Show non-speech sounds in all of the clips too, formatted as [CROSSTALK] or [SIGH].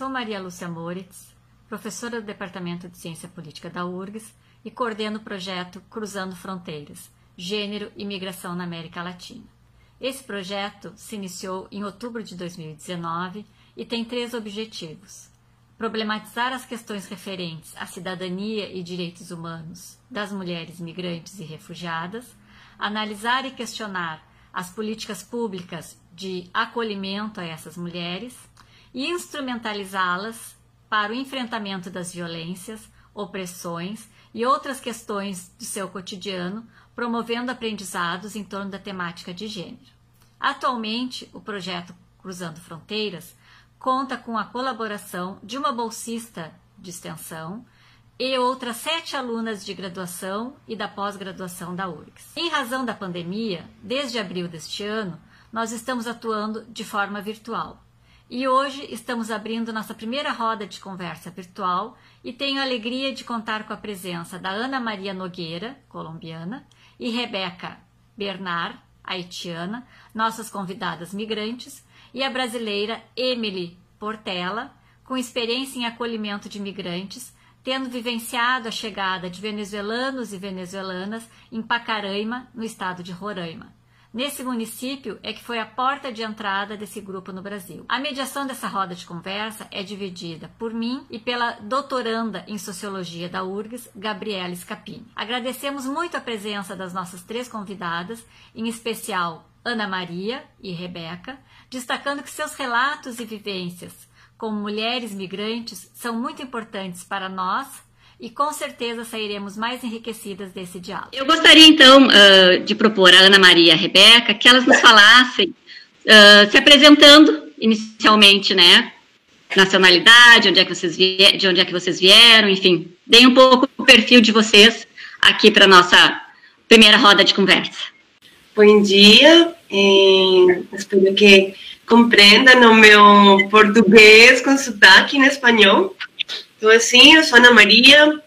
Sou Maria Lúcia Moritz, professora do Departamento de Ciência Política da URGS e coordeno o projeto Cruzando Fronteiras, Gênero e Migração na América Latina. Esse projeto se iniciou em outubro de 2019 e tem três objetivos: problematizar as questões referentes à cidadania e direitos humanos das mulheres migrantes e refugiadas, analisar e questionar as políticas públicas de acolhimento a essas mulheres e instrumentalizá-las para o enfrentamento das violências, opressões e outras questões do seu cotidiano, promovendo aprendizados em torno da temática de gênero. Atualmente, o projeto Cruzando Fronteiras conta com a colaboração de uma bolsista de extensão e outras sete alunas de graduação e da pós-graduação da URGS. Em razão da pandemia, desde abril deste ano, nós estamos atuando de forma virtual. E hoje estamos abrindo nossa primeira roda de conversa virtual e tenho a alegria de contar com a presença da Ana Maria Nogueira, colombiana, e Rebeca Bernard, haitiana, nossas convidadas migrantes, e a brasileira Emily Portela, com experiência em acolhimento de migrantes, tendo vivenciado a chegada de venezuelanos e venezuelanas em Pacaraima, no estado de Roraima. Nesse município é que foi a porta de entrada desse grupo no Brasil. A mediação dessa roda de conversa é dividida por mim e pela doutoranda em Sociologia da URGS, Gabriela Scapini. Agradecemos muito a presença das nossas três convidadas, em especial Ana Maria e Rebeca, destacando que seus relatos e vivências como mulheres migrantes são muito importantes para nós e com certeza sairemos mais enriquecidas desse diálogo. Eu gostaria então uh, de propor a Ana Maria e a Rebeca que elas nos falassem, uh, se apresentando inicialmente, né? Nacionalidade, onde é que vocês de onde é que vocês vieram, enfim, deem um pouco o perfil de vocês aqui para nossa primeira roda de conversa. Bom dia, espero que compreendam o meu português com sotaque em espanhol. Então, assim, eu sou Ana Maria,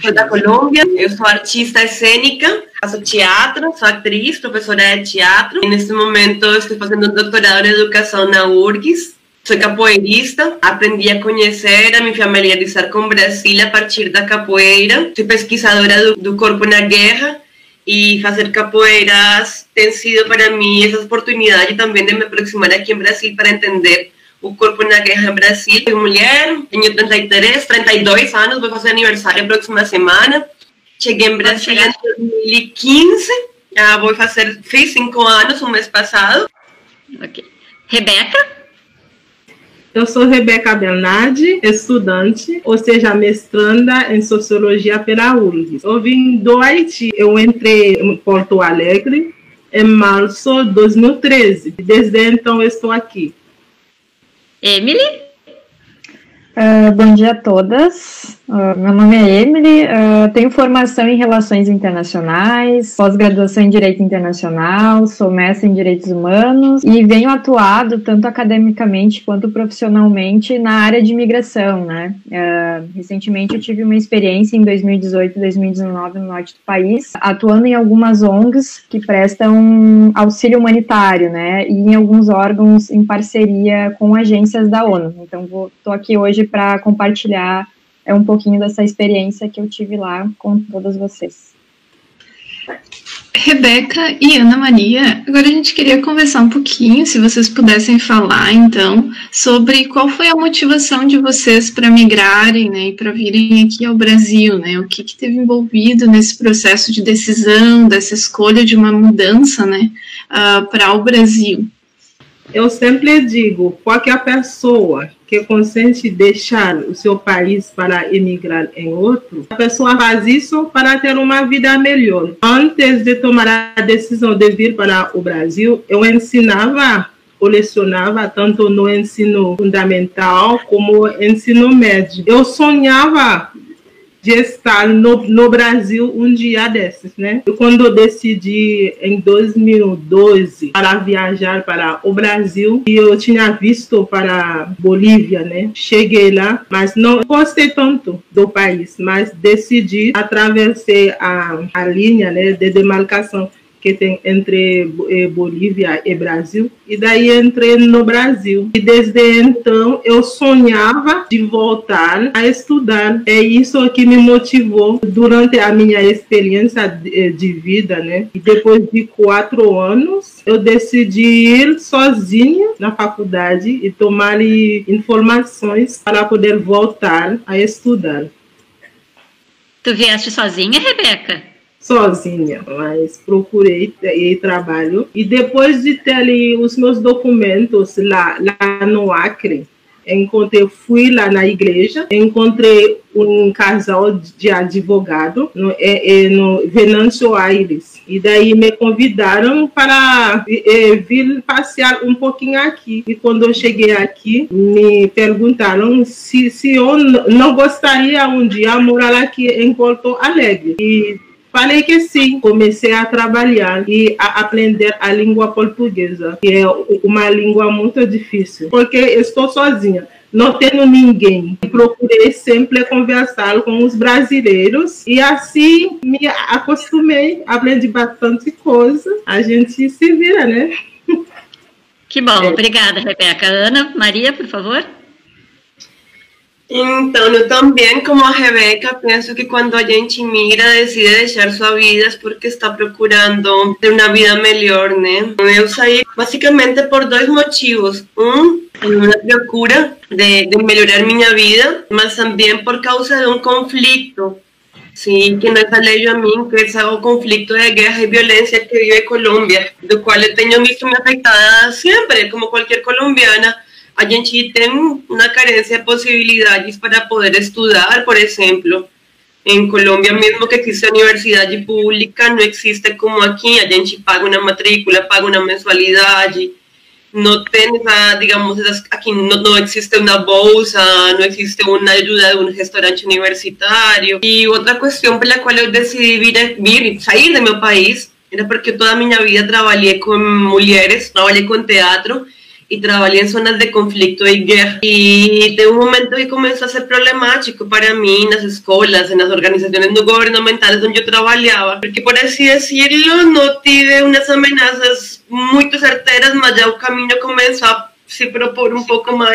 sou da Colômbia, eu sou artista cênica, faço teatro, sou atriz, professora de teatro. E nesse momento estou fazendo um doutorado em educação na URGS. Sou capoeirista, aprendi a conhecer, a me familiarizar com Brasil a partir da capoeira. Sou pesquisadora do, do corpo na guerra e fazer capoeiras tem sido para mim essa oportunidade também de me aproximar aqui em Brasil para entender o Corpo na Guerra Brasil. Sou mulher, tenho 33, 32 anos, vou fazer aniversário na próxima semana. Cheguei em Brasília em 2015, já vou fazer, fiz cinco anos o mês passado. Ok. Rebeca? Eu sou Rebeca Bernardi, estudante, ou seja, mestranda em Sociologia pela URGS. Eu vim do Haiti, eu entrei em Porto Alegre em março de 2013. Desde então estou aqui. Eh, Emily? Uh, bom dia a todas. Uh, meu nome é Emily, uh, tenho formação em Relações Internacionais, pós-graduação em Direito Internacional, sou mestre em Direitos Humanos e venho atuado tanto academicamente quanto profissionalmente na área de imigração, né? recentemente eu tive uma experiência em 2018 e 2019 no norte do país, atuando em algumas ONGs que prestam auxílio humanitário, né? E em alguns órgãos em parceria com agências da ONU. Então, estou aqui hoje para compartilhar é um pouquinho dessa experiência que eu tive lá com todas vocês. Rebeca e Ana Maria, agora a gente queria conversar um pouquinho, se vocês pudessem falar, então, sobre qual foi a motivação de vocês para migrarem, né, e para virem aqui ao Brasil, né, o que, que teve envolvido nesse processo de decisão, dessa escolha de uma mudança, né, uh, para o Brasil. Eu sempre digo, qualquer pessoa que consente deixar o seu país para emigrar em outro, a pessoa faz isso para ter uma vida melhor. Antes de tomar a decisão de vir para o Brasil, eu ensinava ou lecionava tanto no ensino fundamental como no ensino médio. Eu sonhava de estar no, no Brasil um dia desses, né? E quando eu decidi em 2012 para viajar para o Brasil, e eu tinha visto para Bolívia, né? Cheguei lá, mas não gostei tanto do país, mas decidi atravessar a, a linha né, de demarcação que tem entre eh, Bolívia e Brasil. E daí entrei no Brasil. E desde então eu sonhava de voltar a estudar. É isso que me motivou durante a minha experiência de, eh, vida, né? E depois de quatro anos, eu decidi ir sozinha na faculdade e tomar informações para poder voltar a estudar. Tu vieste sozinha, Rebeca? Sozinha, mas procurei e trabalho. E depois de ter ali os meus documentos lá, lá no Acre, encontrei, fui lá na igreja, encontrei um casal de advogado no, é, é, no Venâncio Aires. E daí me convidaram para é, vir passear um pouquinho aqui. E quando eu cheguei aqui, me perguntaram se, se eu não gostaria um dia morar aqui em Porto Alegre. E Falei que sim, comecei a trabalhar e a aprender a língua portuguesa, que é uma língua muito difícil, porque estou sozinha não tenho ninguém. Procurei sempre conversar com os brasileiros e assim me acostumei, aprendi bastante coisa. A gente se vira, né? Que bom, é. obrigada, Rebeca. Ana, Maria, por favor. Então, eu também, como a Rebeca, penso que quando a gente decide deixar sua vida é porque está procurando ter uma vida melhor, né? Eu saí basicamente por dois motivos. Um, uma procura de, de melhorar minha vida, mas também por causa de um conflito Sim, que nos alejo a mim, que é o conflito de guerra e violência que vive Colômbia, do qual eu tenho visto me afetada sempre, como qualquer colombiana a gente tem uma carência de possibilidades para poder estudar, por exemplo. Em Colômbia, mesmo que exista universidade pública, não existe como aqui, a gente paga uma matrícula, paga uma mensualidade, não tem essa, digamos, aqui não, não existe uma bolsa, não existe uma ajuda de um restaurante universitário. E outra questão pela qual eu decidi vir, vir sair do meu país era porque toda a minha vida trabalhei com mulheres, trabalhei com teatro, y trabajé en zonas de conflicto y guerra. Y de un momento que comenzó a ser problemático para mí en las escuelas, en las organizaciones no gubernamentales donde yo trabajaba, porque por así decirlo, no tuve unas amenazas muy certeras, mas ya el camino comenzó a se propor un poco más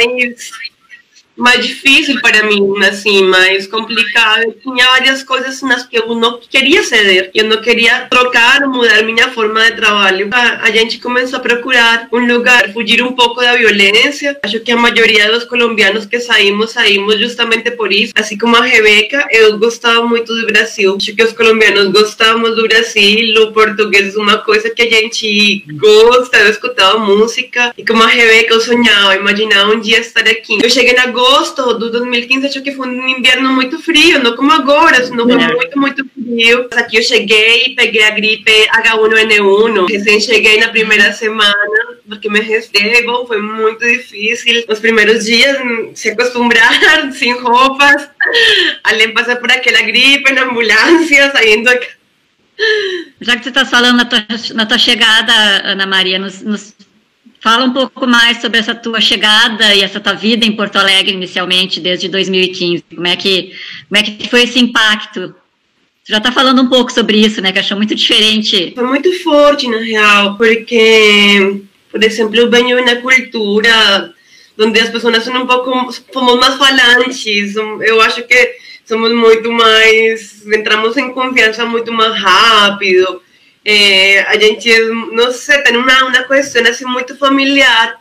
mais difícil para mim, assim, mais complicado. Eu tinha várias coisas nas que eu não queria ceder, eu não queria trocar ou mudar minha forma de trabalho. A, a gente começou a procurar um lugar, fugir um pouco da violência. Acho que a maioria dos colombianos que saímos, saímos justamente por isso. Assim como a Rebeca, eu gostava muito do Brasil. Acho que os colombianos gostamos do Brasil, o português é uma coisa que a gente gosta. Eu escutava música e como a Rebeca, eu sonhava, imaginava um dia estar aqui. Eu cheguei na agosto do 2015 achou que foi um inverno muito frio, não como agora, não foi é. muito, muito frio. Aqui eu cheguei, peguei a gripe H1N1, recém cheguei na primeira semana, porque me bom, foi muito difícil. Os primeiros dias, se acostumbrar, [LAUGHS] sem roupas, além passar por aquela gripe na ambulância, saindo já que você está falando na tua, na tua chegada, Ana Maria, nos, nos Fala um pouco mais sobre essa tua chegada e essa tua vida em Porto Alegre inicialmente, desde 2015. Como é que, como é que foi esse impacto? Você já está falando um pouco sobre isso, né? Que achou muito diferente. Foi muito forte, na real, porque, por exemplo, eu venho na cultura onde as pessoas são um pouco, somos mais falantes. Eu acho que somos muito mais, entramos em confiança muito mais rápido é, a gente, não sei, tem uma, uma questão assim muito familiar,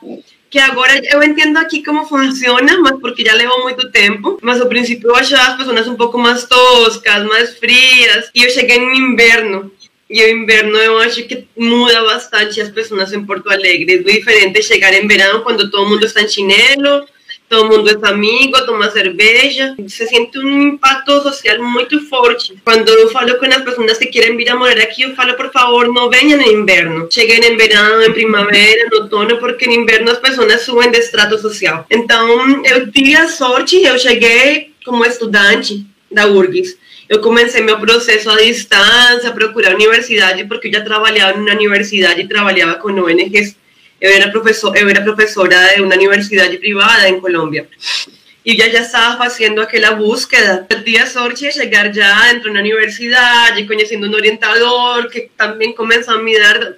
que agora eu entendo aqui como funciona, mas porque já levou muito tempo. Mas ao princípio eu achava as pessoas um pouco mais toscas, mais frias. E eu cheguei no inverno. E o inverno eu acho que muda bastante as pessoas em Porto Alegre. É diferente chegar em verão, quando todo mundo está em chinelo, todo mundo é amigo, toma cerveja, se sente um impacto social muito forte. Quando eu falo com as pessoas que querem vir a morar aqui, eu falo, por favor, não venham no inverno. Cheguem em verão, em primavera, no outono, porque no inverno as pessoas subem de estrato social. Então, eu tive a sorte, eu cheguei como estudante da URGS. Eu comecei meu processo à distância, procurar universidade, porque eu já trabalhava na universidade e trabalhava com ONGs eu era professor, eu era professora de uma universidade privada em Colômbia. y ya ya estaba haciendo aquella búsqueda. Tenía sorte llegar ya dentro de una universidad y conociendo un orientador que también comenzó a mirar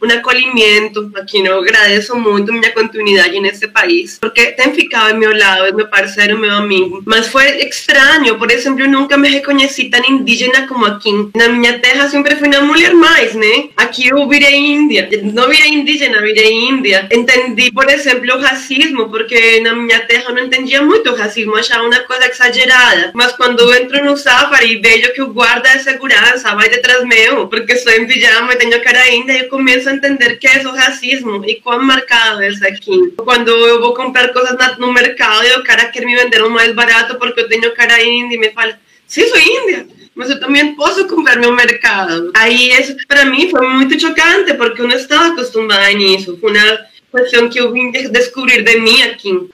un acolhimento aqui eu agradeço muito minha continuidade este nesse país, porque tem ficado ao meu lado, é meu parceiro, meu amigo. Mas foi estranho, por exemplo, eu nunca me reconheci tão indígena como aqui. Na minha terra sempre fui uma mulher mais, né? Aqui eu virei índia. Não virei indígena, virei índia. Entendi, por exemplo, o racismo, porque na minha terra eu não entendia muito o racismo, achava uma coisa exagerada. Mas quando eu entro no safari e vejo que o guarda de segurança vai detrás meu, porque sou em pijama e tenho cara índia, eu começo comienzo a entender que é o racismo e quão marcado é isso aqui. Quando eu vou comprar coisas no mercado e o cara quer me vender um mais barato porque eu tenho cara índia e me fala, sim, sou índia, mas eu também posso comprar no mercado. Aí isso para mim foi muito chocante porque eu não estava acostumada nisso. Foi uma questão que eu vim descobrir de mim aqui.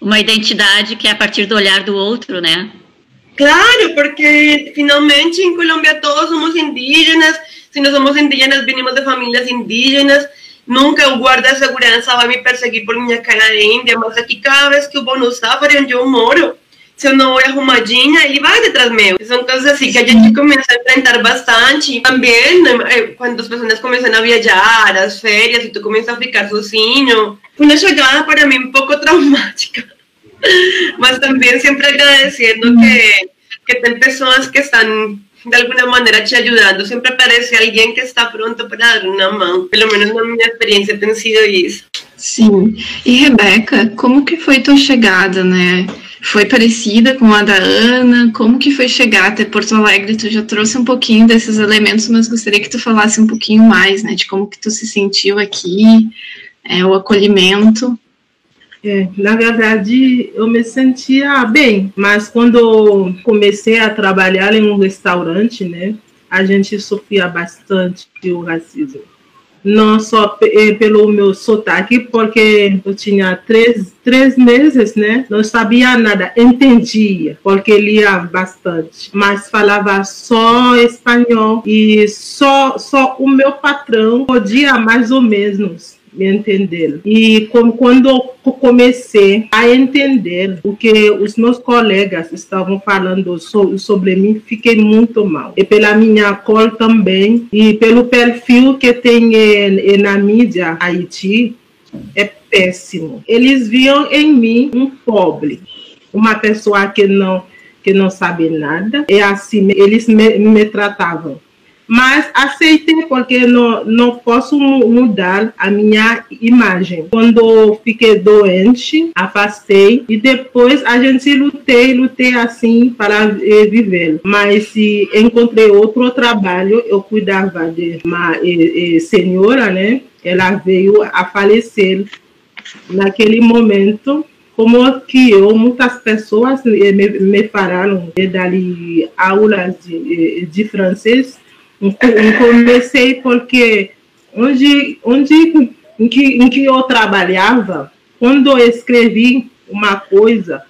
Uma identidade que é a partir do olhar do outro, né? Claro, porque finalmente em Colômbia todos somos indígenas si no somos indígenas, venimos de familias indígenas, nunca el guarda de seguridad va a me perseguir por mi cara de india, mas aquí cada vez que eu vou no safari onde eu moro, se eu não vou arrumadinha, ele vai detrás meu. São coisas assim que a gente começa a enfrentar bastante. Também, quando as pessoas começam a viajar, as férias, e tu começa a ficar sozinho, uma chegada para mim um pouco traumática. [LAUGHS] Mas também sempre agradecendo que, que tem pessoas que estão de alguna manera te ayudando. Siempre aparece alguien que está pronto para dar uma mão. Pelo menos na minha experiência tem sido isso. Sim. E Rebeca, como que foi tua chegada, né? Foi parecida com a da Ana? Como que foi chegar até Porto Alegre? Tu já trouxe um pouquinho desses elementos, mas gostaria que tu falasse um pouquinho mais, né? De como que tu se sentiu aqui, é, o acolhimento. É, na verdade, eu me sentia bem, mas quando comecei a trabalhar em um restaurante, né, a gente sofria bastante o racismo. Não só é, pelo meu sotaque, porque eu tinha três, três meses, né? Não sabia nada, entendia, porque lia bastante, mas falava só espanhol e só, só o meu patrão podia mais ou menos me entender. E como quando comecei a entender o que os meus colegas estavam falando so, sobre mim, fiquei muito mal. E pela minha cor também, e pelo perfil que tem eh, na mídia Haiti, é péssimo. Eles viam em mim um pobre, uma pessoa que não que não sabe nada. É assim, eles me, me tratavam mas aceitei porque não, não posso mudar a minha imagem. Quando fiquei doente, afastei e depois a gente lutei, lutei assim para viver. Mas se encontrei outro trabalho, eu cuidava de uma eh, eh, senhora, né? Ela veio a falecer naquele momento como que eu, muitas pessoas me, me falaram de dar aulas de, de francês comecei porque onde, onde em, que, em que eu trabalhava, quando eu escrevi uma coisa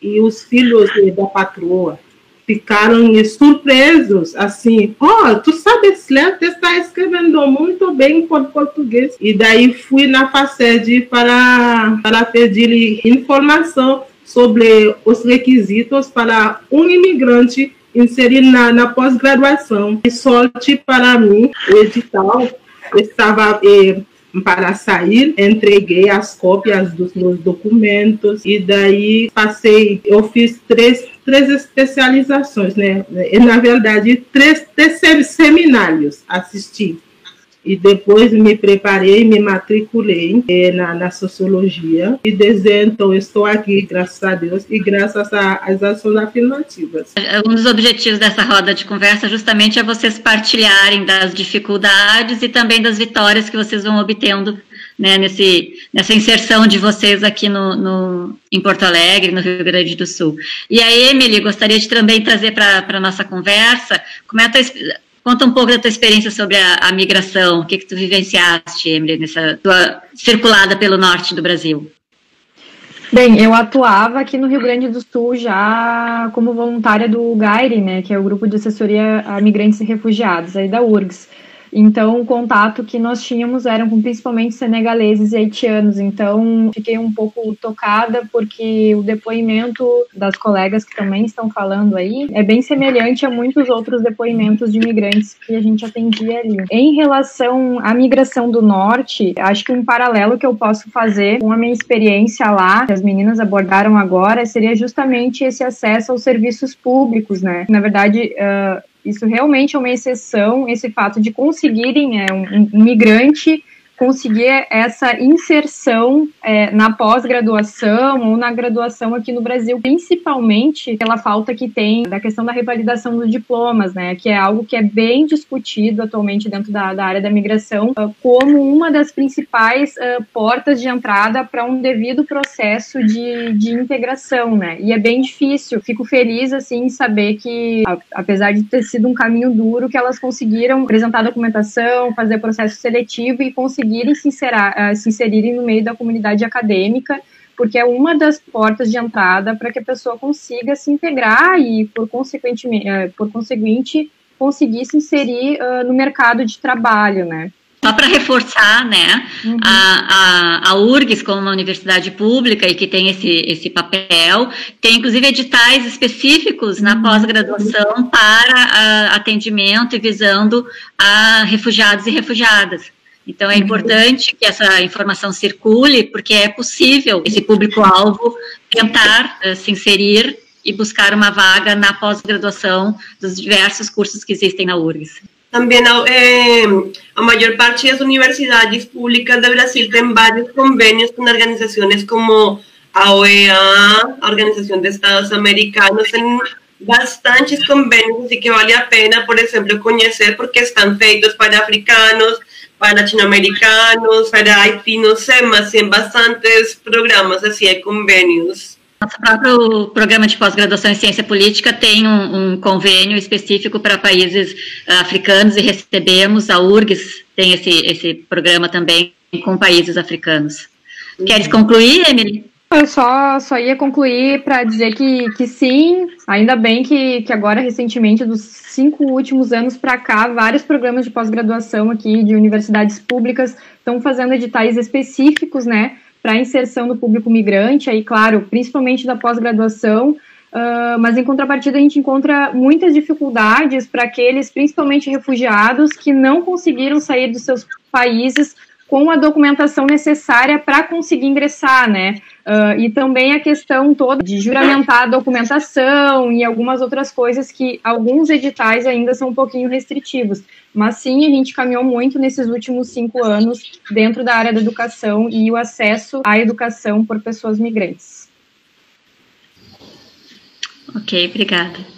e os filhos da patroa ficaram surpresos, assim, ó, oh, tu sabes ler, tu está escrevendo muito bem por português. E daí fui na FACED para, para pedir informação sobre os requisitos para um imigrante inserir na, na pós-graduação. E sorte para mim, o edital estava eh, para sair, entreguei as cópias dos meus documentos e daí passei, eu fiz três, três especializações, né? E, na verdade, três, três seminários assisti e depois me preparei, me matriculei eh, na, na, sociologia e desde então estou aqui, graças a Deus, e graças às ações afirmativas. Um dos objetivos dessa roda de conversa justamente é vocês partilharem das dificuldades e também das vitórias que vocês vão obtendo né, nesse, nessa inserção de vocês aqui no, no, em Porto Alegre, no Rio Grande do Sul. E a Emily, gostaria de também trazer para a nossa conversa como é a tua, Conta um pouco da tua experiência sobre a, a migração, o que, que tu vivenciaste, Emily, nessa tua circulada pelo norte do Brasil. Bem, eu atuava aqui no Rio Grande do Sul já como voluntária do GAIRE, né, que é o Grupo de Assessoria a Migrantes e Refugiados, aí da URGS. Então, o contato que nós tínhamos eram com principalmente senegaleses e haitianos. Então, fiquei um pouco tocada porque o depoimento das colegas que também estão falando aí é bem semelhante a muitos outros depoimentos de imigrantes que a gente atendia ali. Em relação à migração do norte, acho que um paralelo que eu posso fazer com a minha experiência lá, que as meninas abordaram agora, seria justamente esse acesso aos serviços públicos, né? Na verdade, uh, isso realmente é uma exceção, esse fato de conseguirem é, um, um migrante conseguir essa inserção é, na pós-graduação ou na graduação aqui no Brasil, principalmente pela falta que tem da questão da revalidação dos diplomas, né, que é algo que é bem discutido atualmente dentro da, da área da migração, uh, como uma das principais uh, portas de entrada para um devido processo de, de integração, né, e é bem difícil. Fico feliz, assim, em saber que, apesar de ter sido um caminho duro, que elas conseguiram apresentar documentação, fazer processo seletivo e conseguir conseguirem se, inserar, uh, se inserirem no meio da comunidade acadêmica, porque é uma das portas de entrada para que a pessoa consiga se integrar e, por, consequente, uh, por conseguinte, conseguir se inserir uh, no mercado de trabalho, né? Só para reforçar, né, uhum. a, a, a URGS como uma universidade pública e que tem esse, esse papel, tem inclusive editais específicos uhum. na pós-graduação para atendimento e visando a refugiados e refugiadas. Então, é importante que essa informação circule, porque é possível esse público-alvo tentar uh, se inserir e buscar uma vaga na pós-graduação dos diversos cursos que existem na URGS. Também eh, a maior parte das universidades públicas do Brasil tem vários convênios com organizações como a OEA, a Organização de Estados Americanos, tem bastantes convênios, assim que vale a pena, por exemplo, conhecer porque estão feitos para africanos, latino-americanos, para Haití, no sé, mas tem bastantes programas, assim, é convênios. Nosso próprio programa de pós-graduação em ciência política tem um, um convênio específico para países uh, africanos e recebemos, a URGS tem esse, esse programa também com países africanos. Uhum. Queres concluir, Emily? Eu só, só ia concluir para dizer que, que sim, ainda bem que, que agora, recentemente, dos cinco últimos anos para cá, vários programas de pós-graduação aqui de universidades públicas estão fazendo editais específicos, né, para inserção do público migrante, aí, claro, principalmente da pós-graduação, uh, mas em contrapartida a gente encontra muitas dificuldades para aqueles, principalmente refugiados, que não conseguiram sair dos seus países com a documentação necessária para conseguir ingressar, né? Uh, e também a questão toda de juramentar a documentação e algumas outras coisas que alguns editais ainda são um pouquinho restritivos. Mas sim, a gente caminhou muito nesses últimos cinco anos dentro da área da educação e o acesso à educação por pessoas migrantes. Ok, obrigada.